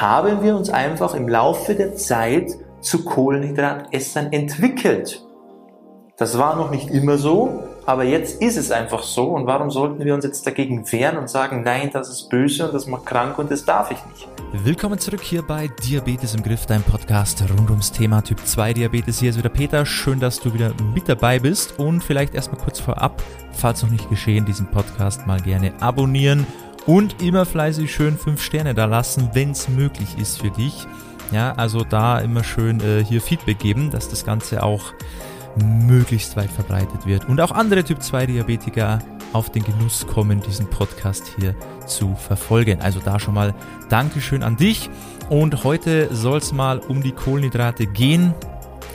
haben wir uns einfach im Laufe der Zeit zu Kohlenhydratessern entwickelt. Das war noch nicht immer so, aber jetzt ist es einfach so. Und warum sollten wir uns jetzt dagegen wehren und sagen, nein, das ist böse und das macht krank und das darf ich nicht? Willkommen zurück hier bei Diabetes im Griff, dein Podcast rund ums Thema Typ 2 Diabetes. Hier ist wieder Peter. Schön, dass du wieder mit dabei bist. Und vielleicht erstmal kurz vorab, falls noch nicht geschehen, diesen Podcast mal gerne abonnieren und immer fleißig schön 5 Sterne da lassen, wenn es möglich ist für dich. Ja, also da immer schön äh, hier Feedback geben, dass das Ganze auch möglichst weit verbreitet wird und auch andere Typ 2 Diabetiker auf den Genuss kommen, diesen Podcast hier zu verfolgen. Also da schon mal Dankeschön an dich. Und heute soll es mal um die Kohlenhydrate gehen.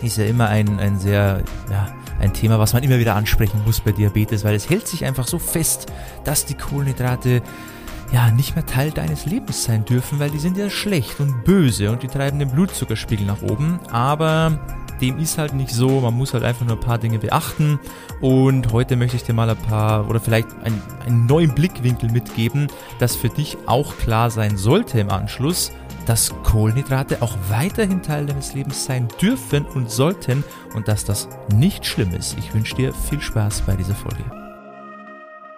Ist ja immer ein, ein sehr, ja, ein Thema, was man immer wieder ansprechen muss bei Diabetes, weil es hält sich einfach so fest, dass die Kohlenhydrate ja nicht mehr Teil deines Lebens sein dürfen, weil die sind ja schlecht und böse und die treiben den Blutzuckerspiegel nach oben. Aber dem ist halt nicht so. Man muss halt einfach nur ein paar Dinge beachten. Und heute möchte ich dir mal ein paar oder vielleicht ein, einen neuen Blickwinkel mitgeben, dass für dich auch klar sein sollte im Anschluss, dass Kohlenhydrate auch weiterhin Teil deines Lebens sein dürfen und sollten und dass das nicht schlimm ist. Ich wünsche dir viel Spaß bei dieser Folge.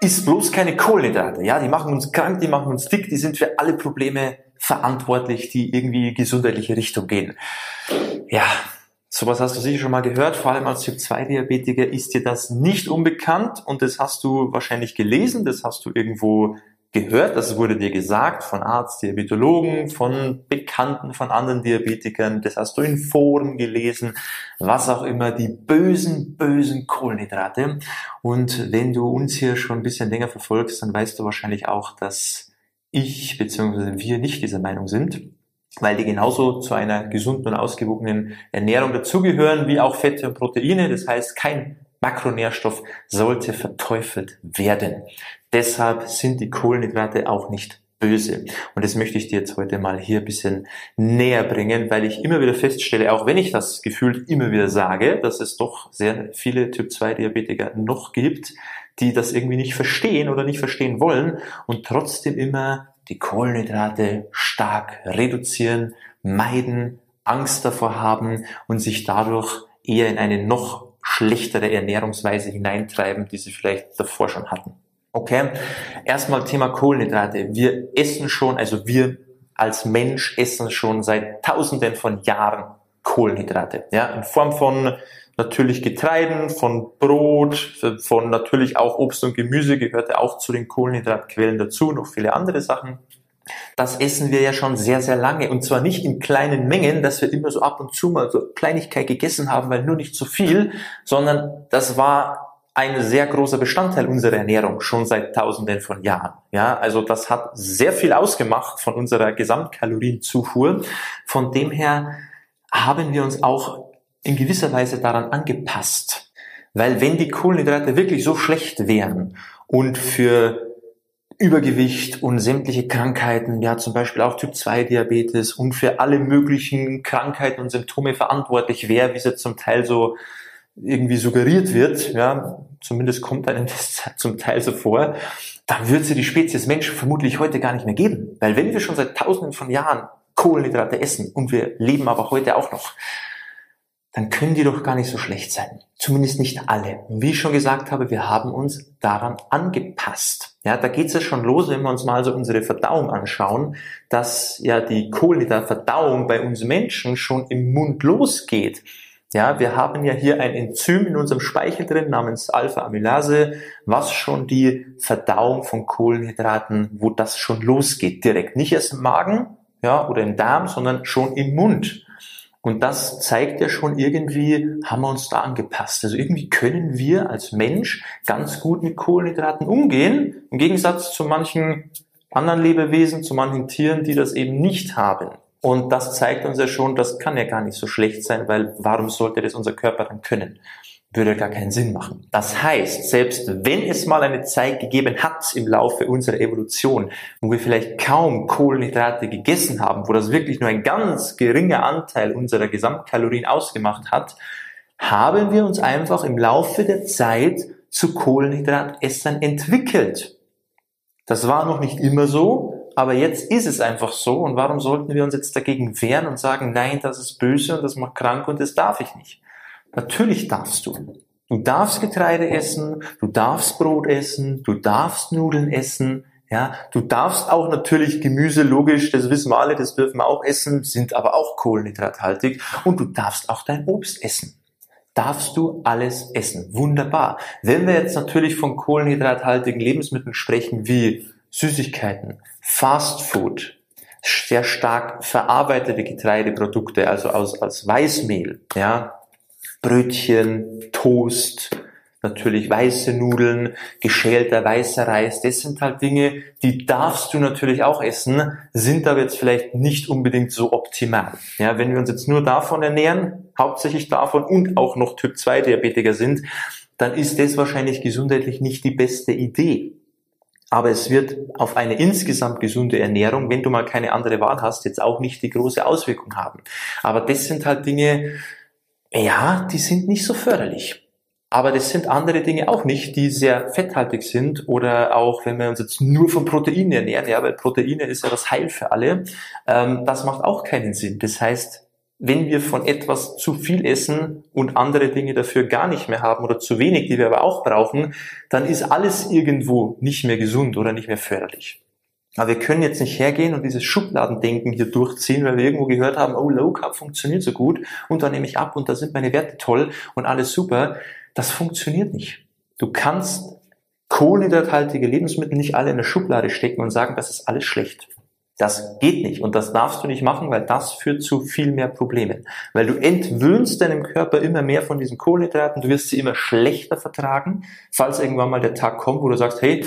Ist bloß keine Kohlenhydrate. Ja, die machen uns krank, die machen uns dick, die sind für alle Probleme verantwortlich, die irgendwie gesundheitliche Richtung gehen. Ja, Sowas hast du sicher schon mal gehört, vor allem als Typ-2-Diabetiker ist dir das nicht unbekannt und das hast du wahrscheinlich gelesen, das hast du irgendwo gehört, das wurde dir gesagt von Arzt, Diabetologen, von Bekannten, von anderen Diabetikern, das hast du in Foren gelesen, was auch immer, die bösen, bösen Kohlenhydrate. Und wenn du uns hier schon ein bisschen länger verfolgst, dann weißt du wahrscheinlich auch, dass ich bzw. wir nicht dieser Meinung sind weil die genauso zu einer gesunden und ausgewogenen Ernährung dazugehören wie auch Fette und Proteine. Das heißt, kein Makronährstoff sollte verteufelt werden. Deshalb sind die Kohlenhydrate auch nicht böse. Und das möchte ich dir jetzt heute mal hier ein bisschen näher bringen, weil ich immer wieder feststelle, auch wenn ich das gefühlt immer wieder sage, dass es doch sehr viele Typ-2-Diabetiker noch gibt, die das irgendwie nicht verstehen oder nicht verstehen wollen und trotzdem immer die Kohlenhydrate stark reduzieren, meiden, Angst davor haben und sich dadurch eher in eine noch schlechtere Ernährungsweise hineintreiben, die sie vielleicht davor schon hatten. Okay, erstmal Thema Kohlenhydrate. Wir essen schon, also wir als Mensch essen schon seit Tausenden von Jahren Kohlenhydrate, ja, in Form von natürlich Getreiden, von Brot, von natürlich auch Obst und Gemüse gehörte auch zu den Kohlenhydratquellen dazu, noch viele andere Sachen. Das essen wir ja schon sehr, sehr lange und zwar nicht in kleinen Mengen, dass wir immer so ab und zu mal so Kleinigkeit gegessen haben, weil nur nicht zu viel, sondern das war ein sehr großer Bestandteil unserer Ernährung schon seit Tausenden von Jahren. Ja, also das hat sehr viel ausgemacht von unserer Gesamtkalorienzufuhr. Von dem her haben wir uns auch in gewisser Weise daran angepasst. Weil wenn die Kohlenhydrate wirklich so schlecht wären und für Übergewicht und sämtliche Krankheiten, ja zum Beispiel auch Typ 2 Diabetes und für alle möglichen Krankheiten und Symptome verantwortlich wäre, wie es jetzt zum Teil so irgendwie suggeriert wird, ja, zumindest kommt einem das zum Teil so vor, dann wird sie die Spezies Mensch vermutlich heute gar nicht mehr geben. Weil wenn wir schon seit tausenden von Jahren Kohlenhydrate essen und wir leben aber heute auch noch, dann können die doch gar nicht so schlecht sein. Zumindest nicht alle. Und wie ich schon gesagt habe, wir haben uns daran angepasst. Ja, da geht es ja schon los, wenn wir uns mal so unsere Verdauung anschauen, dass ja die Kohlenhydratverdauung bei uns Menschen schon im Mund losgeht. Ja, wir haben ja hier ein Enzym in unserem Speichel drin namens Alpha-Amylase, was schon die Verdauung von Kohlenhydraten, wo das schon losgeht, direkt. Nicht erst im Magen, ja, oder im Darm, sondern schon im Mund. Und das zeigt ja schon irgendwie, haben wir uns da angepasst. Also irgendwie können wir als Mensch ganz gut mit Kohlenhydraten umgehen, im Gegensatz zu manchen anderen Lebewesen, zu manchen Tieren, die das eben nicht haben. Und das zeigt uns ja schon, das kann ja gar nicht so schlecht sein, weil warum sollte das unser Körper dann können? Würde gar keinen Sinn machen. Das heißt, selbst wenn es mal eine Zeit gegeben hat im Laufe unserer Evolution, wo wir vielleicht kaum Kohlenhydrate gegessen haben, wo das wirklich nur ein ganz geringer Anteil unserer Gesamtkalorien ausgemacht hat, haben wir uns einfach im Laufe der Zeit zu Kohlenhydratessern entwickelt. Das war noch nicht immer so, aber jetzt ist es einfach so und warum sollten wir uns jetzt dagegen wehren und sagen, nein, das ist böse und das macht krank und das darf ich nicht. Natürlich darfst du. Du darfst Getreide essen, du darfst Brot essen, du darfst Nudeln essen, ja, du darfst auch natürlich Gemüse, logisch, das wissen wir alle, das dürfen wir auch essen, sind aber auch kohlenhydrathaltig und du darfst auch dein Obst essen. Darfst du alles essen. Wunderbar. Wenn wir jetzt natürlich von kohlenhydrathaltigen Lebensmitteln sprechen, wie Süßigkeiten, Fast Food, sehr stark verarbeitete Getreideprodukte, also aus, aus Weißmehl, ja, Brötchen, Toast, natürlich weiße Nudeln, geschälter weißer Reis, das sind halt Dinge, die darfst du natürlich auch essen, sind aber jetzt vielleicht nicht unbedingt so optimal. Ja, wenn wir uns jetzt nur davon ernähren, hauptsächlich davon und auch noch Typ 2 Diabetiker sind, dann ist das wahrscheinlich gesundheitlich nicht die beste Idee. Aber es wird auf eine insgesamt gesunde Ernährung, wenn du mal keine andere Wahl hast, jetzt auch nicht die große Auswirkung haben. Aber das sind halt Dinge, ja, die sind nicht so förderlich. Aber das sind andere Dinge auch nicht, die sehr fetthaltig sind oder auch, wenn wir uns jetzt nur von Proteinen ernähren, ja, weil Proteine ist ja das Heil für alle, ähm, das macht auch keinen Sinn. Das heißt, wenn wir von etwas zu viel essen und andere Dinge dafür gar nicht mehr haben oder zu wenig, die wir aber auch brauchen, dann ist alles irgendwo nicht mehr gesund oder nicht mehr förderlich. Aber wir können jetzt nicht hergehen und dieses Schubladendenken hier durchziehen, weil wir irgendwo gehört haben, oh, Low Carb funktioniert so gut und dann nehme ich ab und da sind meine Werte toll und alles super. Das funktioniert nicht. Du kannst kohlenhydrathaltige Lebensmittel nicht alle in eine Schublade stecken und sagen, das ist alles schlecht. Das geht nicht und das darfst du nicht machen, weil das führt zu viel mehr Problemen. Weil du entwöhnst deinem Körper immer mehr von diesen Kohlenhydraten, du wirst sie immer schlechter vertragen, falls irgendwann mal der Tag kommt, wo du sagst, hey,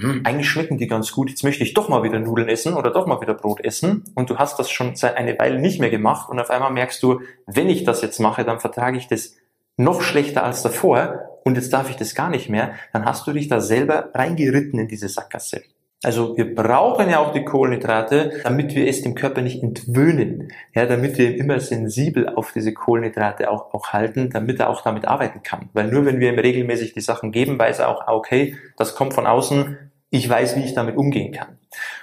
hm, eigentlich schmecken die ganz gut, jetzt möchte ich doch mal wieder Nudeln essen oder doch mal wieder Brot essen. Und du hast das schon seit eine Weile nicht mehr gemacht. Und auf einmal merkst du, wenn ich das jetzt mache, dann vertrage ich das noch schlechter als davor. Und jetzt darf ich das gar nicht mehr, dann hast du dich da selber reingeritten in diese Sackgasse. Also wir brauchen ja auch die Kohlenhydrate, damit wir es dem Körper nicht entwöhnen, ja, damit wir ihn immer sensibel auf diese Kohlenhydrate auch, auch halten, damit er auch damit arbeiten kann. Weil nur wenn wir ihm regelmäßig die Sachen geben, weiß er auch, ah, okay, das kommt von außen, ich weiß, wie ich damit umgehen kann.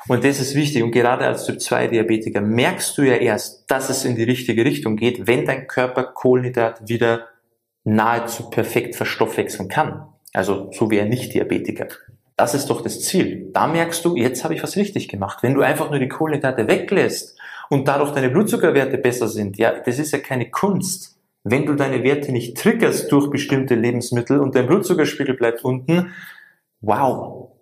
Und das ist wichtig. Und gerade als Typ 2 Diabetiker merkst du ja erst, dass es in die richtige Richtung geht, wenn dein Körper Kohlenhydrate wieder nahezu perfekt verstoffwechseln kann. Also so wie ein Nicht-Diabetiker. Das ist doch das Ziel. Da merkst du, jetzt habe ich was richtig gemacht. Wenn du einfach nur die Kohlenhydrate weglässt und dadurch deine Blutzuckerwerte besser sind, ja, das ist ja keine Kunst. Wenn du deine Werte nicht triggerst durch bestimmte Lebensmittel und dein Blutzuckerspiegel bleibt unten, wow,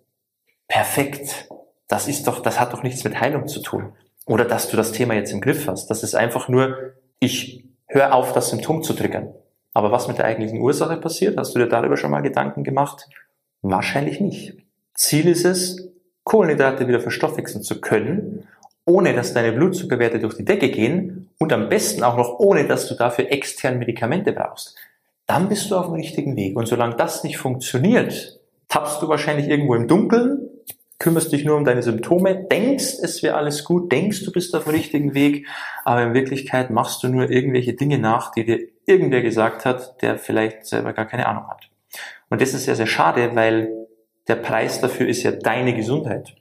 perfekt. Das ist doch, das hat doch nichts mit Heilung zu tun. Oder dass du das Thema jetzt im Griff hast. Das ist einfach nur, ich höre auf, das Symptom zu triggern. Aber was mit der eigentlichen Ursache passiert, hast du dir darüber schon mal Gedanken gemacht? Wahrscheinlich nicht. Ziel ist es, Kohlenhydrate wieder verstoffwechseln zu können, ohne dass deine Blutzuckerwerte durch die Decke gehen und am besten auch noch ohne, dass du dafür extern Medikamente brauchst. Dann bist du auf dem richtigen Weg. Und solange das nicht funktioniert, tappst du wahrscheinlich irgendwo im Dunkeln, kümmerst dich nur um deine Symptome, denkst, es wäre alles gut, denkst, du bist auf dem richtigen Weg, aber in Wirklichkeit machst du nur irgendwelche Dinge nach, die dir irgendwer gesagt hat, der vielleicht selber gar keine Ahnung hat. Und das ist sehr, sehr schade, weil der Preis dafür ist ja deine Gesundheit.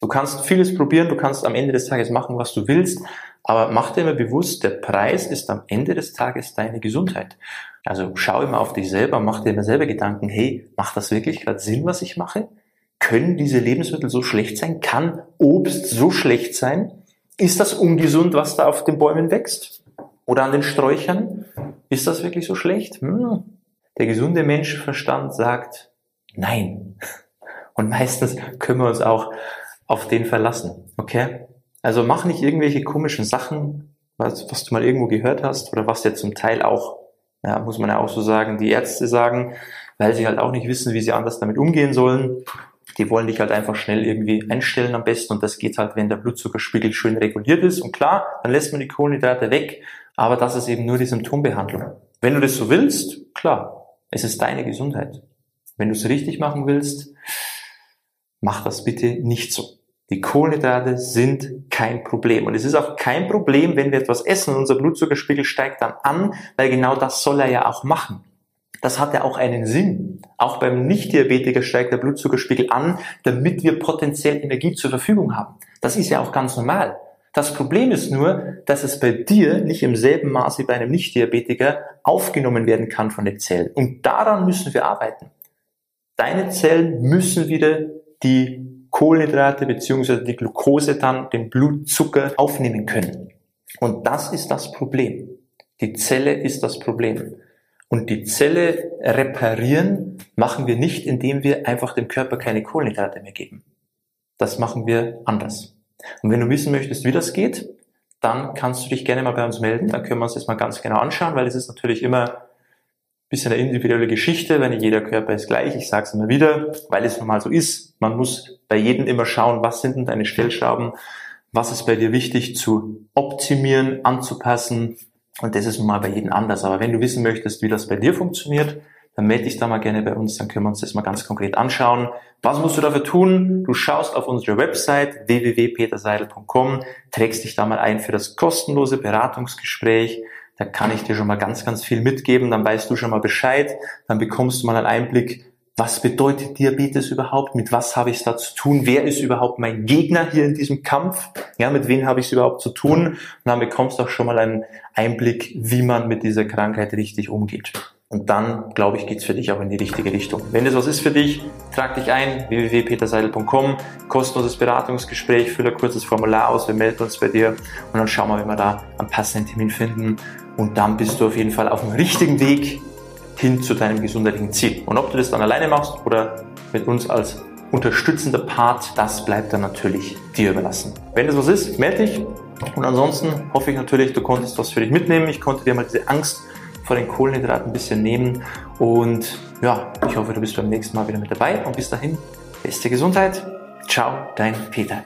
Du kannst vieles probieren, du kannst am Ende des Tages machen, was du willst, aber mach dir immer bewusst, der Preis ist am Ende des Tages deine Gesundheit. Also schau immer auf dich selber, mach dir immer selber Gedanken, hey, macht das wirklich gerade Sinn, was ich mache? Können diese Lebensmittel so schlecht sein? Kann Obst so schlecht sein? Ist das ungesund, was da auf den Bäumen wächst? Oder an den Sträuchern? Ist das wirklich so schlecht? Hm. Der gesunde Menschenverstand sagt nein. Und meistens können wir uns auch auf den verlassen. Okay? Also mach nicht irgendwelche komischen Sachen, was, was du mal irgendwo gehört hast oder was ja zum Teil auch, ja, muss man ja auch so sagen, die Ärzte sagen, weil sie halt auch nicht wissen, wie sie anders damit umgehen sollen. Die wollen dich halt einfach schnell irgendwie einstellen am besten und das geht halt, wenn der Blutzuckerspiegel schön reguliert ist. Und klar, dann lässt man die Kohlenhydrate weg, aber das ist eben nur die Symptombehandlung. Wenn du das so willst, klar, es ist deine Gesundheit. Wenn du es richtig machen willst, mach das bitte nicht so. Die Kohlenhydrate sind kein Problem. Und es ist auch kein Problem, wenn wir etwas essen und unser Blutzuckerspiegel steigt dann an, weil genau das soll er ja auch machen. Das hat ja auch einen Sinn. Auch beim Nicht-Diabetiker steigt der Blutzuckerspiegel an, damit wir potenziell Energie zur Verfügung haben. Das ist ja auch ganz normal. Das Problem ist nur, dass es bei dir nicht im selben Maße wie bei einem Nicht-Diabetiker aufgenommen werden kann von den Zellen. Und daran müssen wir arbeiten. Deine Zellen müssen wieder die Kohlenhydrate bzw. die Glucose dann, den Blutzucker aufnehmen können. Und das ist das Problem. Die Zelle ist das Problem. Und die Zelle reparieren machen wir nicht, indem wir einfach dem Körper keine Kohlenhydrate mehr geben. Das machen wir anders. Und wenn du wissen möchtest, wie das geht, dann kannst du dich gerne mal bei uns melden. Dann können wir uns das mal ganz genau anschauen, weil es ist natürlich immer bisschen eine individuelle Geschichte, wenn jeder Körper ist gleich. Ich sage es immer wieder, weil es nun mal so ist. Man muss bei jedem immer schauen, was sind denn deine Stellschrauben, was ist bei dir wichtig zu optimieren, anzupassen. Und das ist nun mal bei jedem anders. Aber wenn du wissen möchtest, wie das bei dir funktioniert, dann melde dich da mal gerne bei uns, dann können wir uns das mal ganz konkret anschauen. Was musst du dafür tun? Du schaust auf unsere Website www.peterseidel.com, trägst dich da mal ein für das kostenlose Beratungsgespräch. Da kann ich dir schon mal ganz, ganz viel mitgeben. Dann weißt du schon mal Bescheid. Dann bekommst du mal einen Einblick, was bedeutet Diabetes überhaupt? Mit was habe ich es da zu tun? Wer ist überhaupt mein Gegner hier in diesem Kampf? Ja, mit wem habe ich es überhaupt zu tun? Und dann bekommst du auch schon mal einen Einblick, wie man mit dieser Krankheit richtig umgeht. Und dann, glaube ich, geht's für dich auch in die richtige Richtung. Wenn das was ist für dich, trag dich ein, www.peterseidel.com, kostenloses Beratungsgespräch, fülle ein kurzes Formular aus, wir melden uns bei dir und dann schauen wir, wie wir da einen passenden Termin finden. Und dann bist du auf jeden Fall auf dem richtigen Weg hin zu deinem gesundheitlichen Ziel. Und ob du das dann alleine machst oder mit uns als unterstützender Part, das bleibt dann natürlich dir überlassen. Wenn das was ist, melde dich. Und ansonsten hoffe ich natürlich, du konntest was für dich mitnehmen. Ich konnte dir mal diese Angst von den Kohlenhydraten ein bisschen nehmen. Und ja, ich hoffe, du bist beim nächsten Mal wieder mit dabei. Und bis dahin, beste Gesundheit. Ciao, dein Peter.